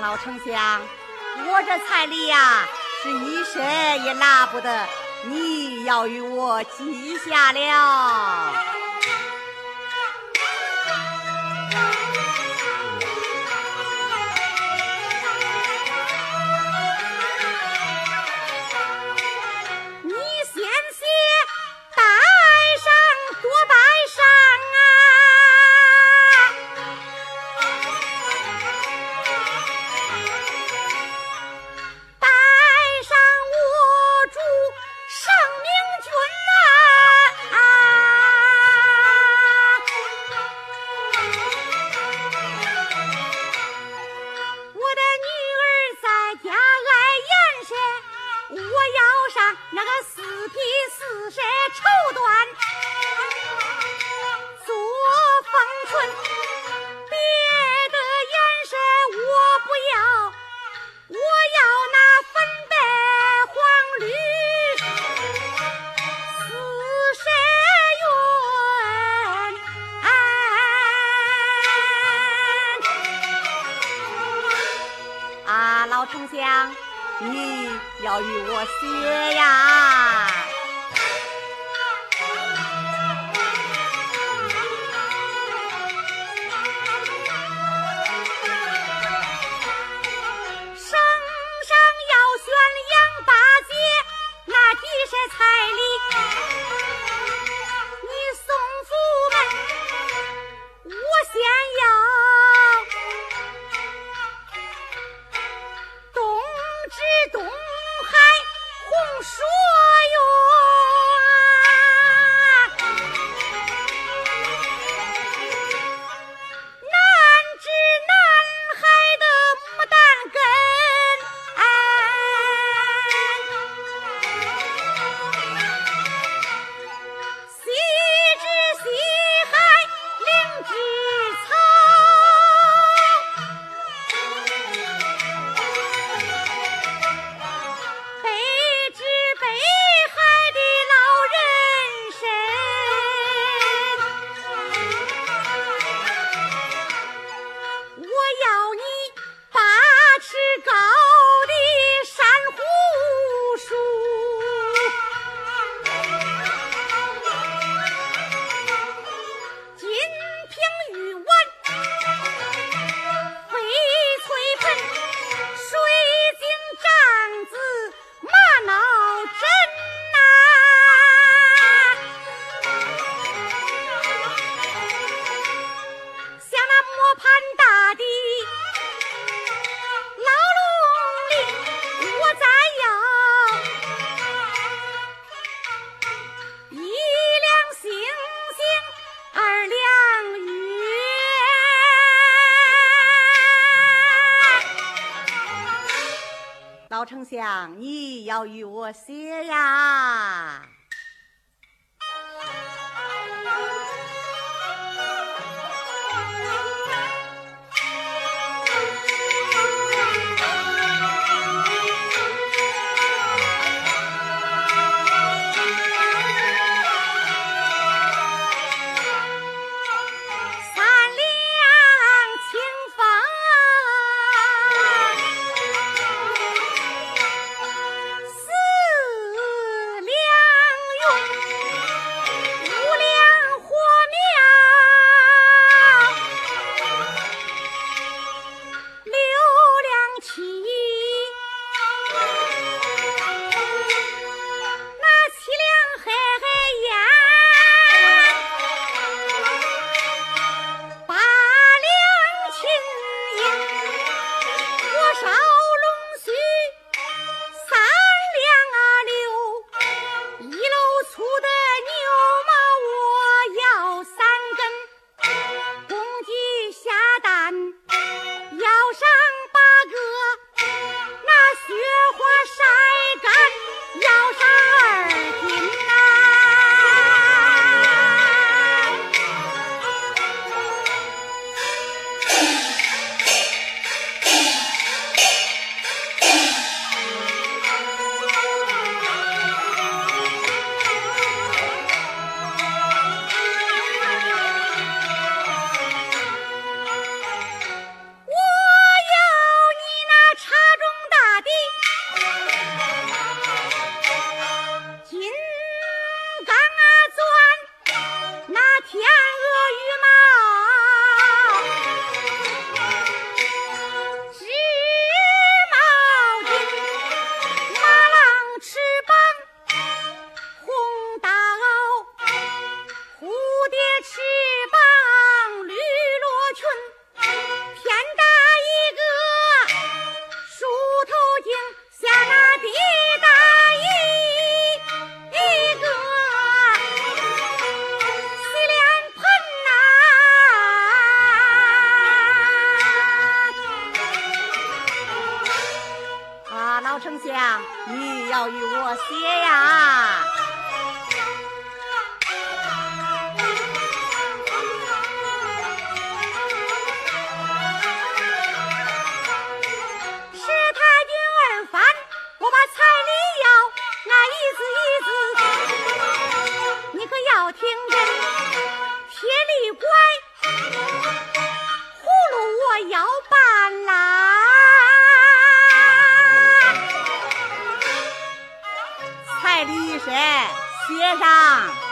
老丞相，我这彩礼呀，是一身也拿不得，你要与我记下了。丞相，你要与我想你要与我写呀。丞相，你要与我歇呀？哎，学生。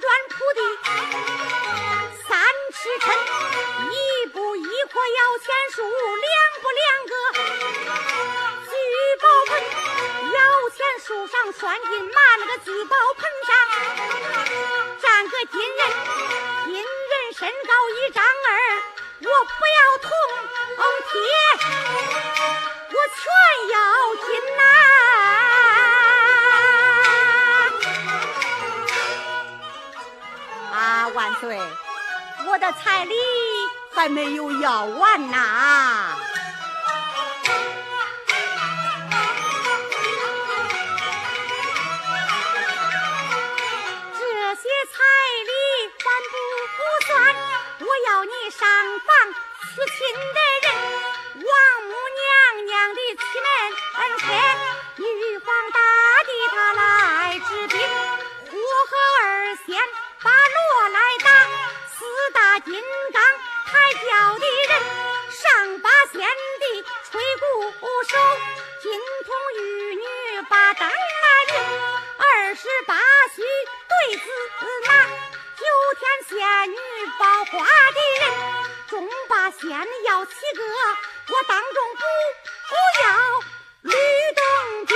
砖铺地三尺深，一步一棵摇钱树，两步两个聚宝盆。摇钱树上拴金马，那个聚宝盆上站个金人。金人身高一丈二，我不要铜铁，我全要金。对，我的彩礼还没有要完呐，金刚抬轿的人，上八仙的吹鼓手，金童玉女把灯来人，二十八宿对子马，九天仙女抱花的人，中八仙要七个，我当中不不要吕洞宾，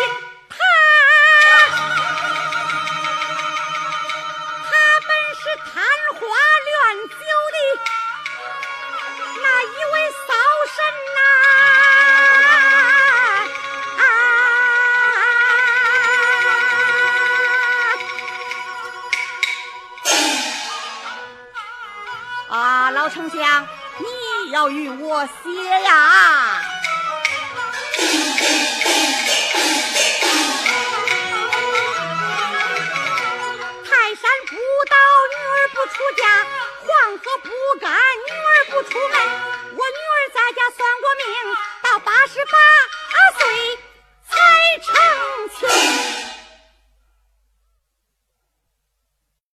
要与我歇呀！